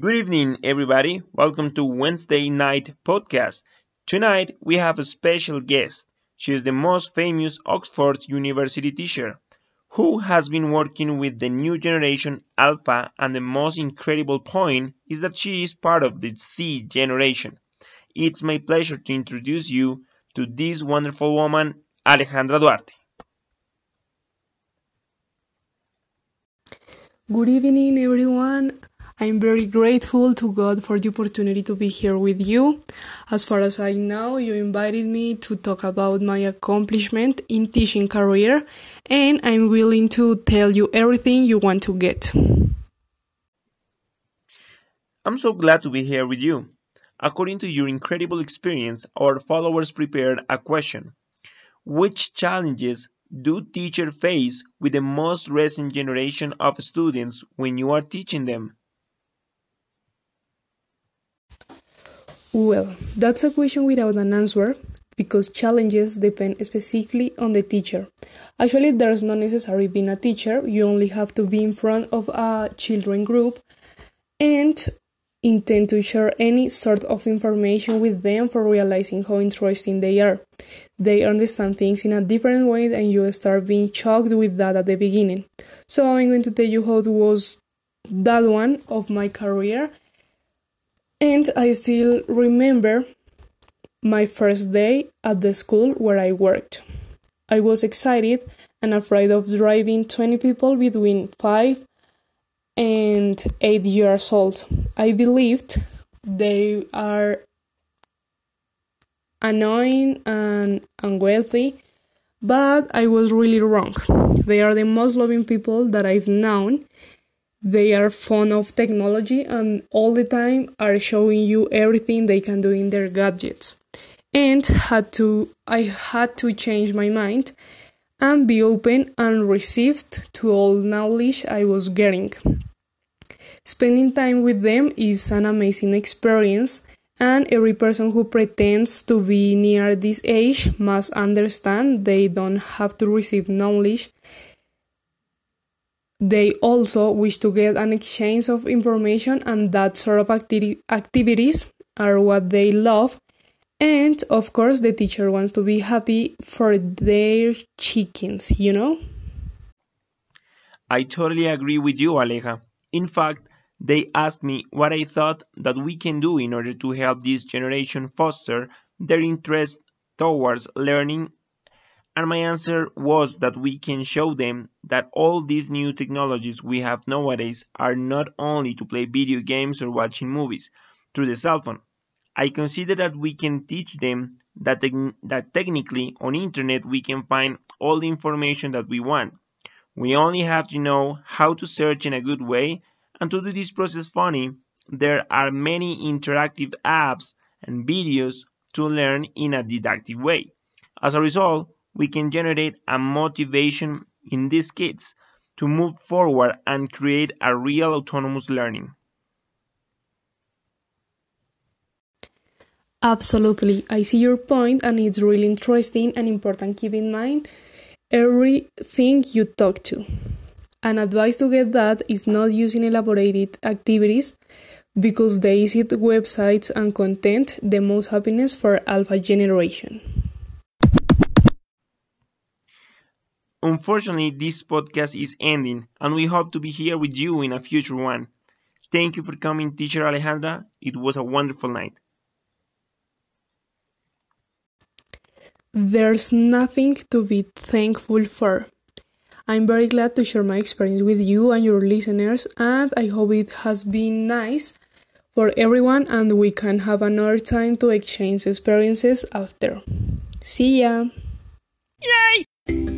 Good evening, everybody. Welcome to Wednesday Night Podcast. Tonight we have a special guest. She is the most famous Oxford University teacher who has been working with the new generation Alpha, and the most incredible point is that she is part of the Z generation. It's my pleasure to introduce you to this wonderful woman, Alejandra Duarte. Good evening, everyone. I'm very grateful to God for the opportunity to be here with you. As far as I know, you invited me to talk about my accomplishment in teaching career, and I'm willing to tell you everything you want to get. I'm so glad to be here with you. According to your incredible experience, our followers prepared a question. Which challenges do teachers face with the most recent generation of students when you are teaching them? Well, that's a question without an answer because challenges depend specifically on the teacher. Actually, there's not necessarily being a teacher, you only have to be in front of a children group and intend to share any sort of information with them for realizing how interesting they are. They understand things in a different way and you start being shocked with that at the beginning. So I'm going to tell you how it was that one of my career and I still remember my first day at the school where I worked. I was excited and afraid of driving 20 people between 5 and 8 years old. I believed they are annoying and unwealthy, but I was really wrong. They are the most loving people that I've known they are fond of technology and all the time are showing you everything they can do in their gadgets. And had to i had to change my mind and be open and received to all knowledge i was getting. Spending time with them is an amazing experience and every person who pretends to be near this age must understand they don't have to receive knowledge they also wish to get an exchange of information, and that sort of acti- activities are what they love. And of course, the teacher wants to be happy for their chickens, you know? I totally agree with you, Aleja. In fact, they asked me what I thought that we can do in order to help this generation foster their interest towards learning and my answer was that we can show them that all these new technologies we have nowadays are not only to play video games or watching movies through the cell phone. I consider that we can teach them that, te- that technically on internet we can find all the information that we want. We only have to know how to search in a good way and to do this process funny, there are many interactive apps and videos to learn in a didactic way. As a result, we can generate a motivation in these kids to move forward and create a real autonomous learning. Absolutely, I see your point, and it's really interesting and important. Keep in mind everything you talk to. An advice to get that is not using elaborated activities because they visit websites and content the most happiness for alpha generation. Unfortunately, this podcast is ending, and we hope to be here with you in a future one. Thank you for coming, teacher Alejandra. It was a wonderful night. There's nothing to be thankful for. I'm very glad to share my experience with you and your listeners, and I hope it has been nice for everyone and we can have another time to exchange experiences after. See ya! Yay!